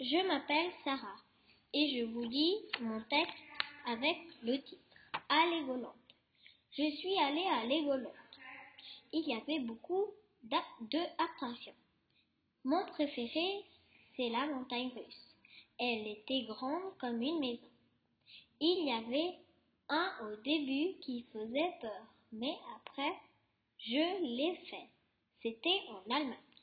Je m'appelle Sarah et je vous lis mon texte avec le titre À Legoland. Je suis allée à Legoland. Il y avait beaucoup d'attractions. Mon préféré, c'est la montagne russe. Elle était grande comme une maison. Il y avait un au début qui faisait peur, mais après, je l'ai fait. C'était en Allemagne.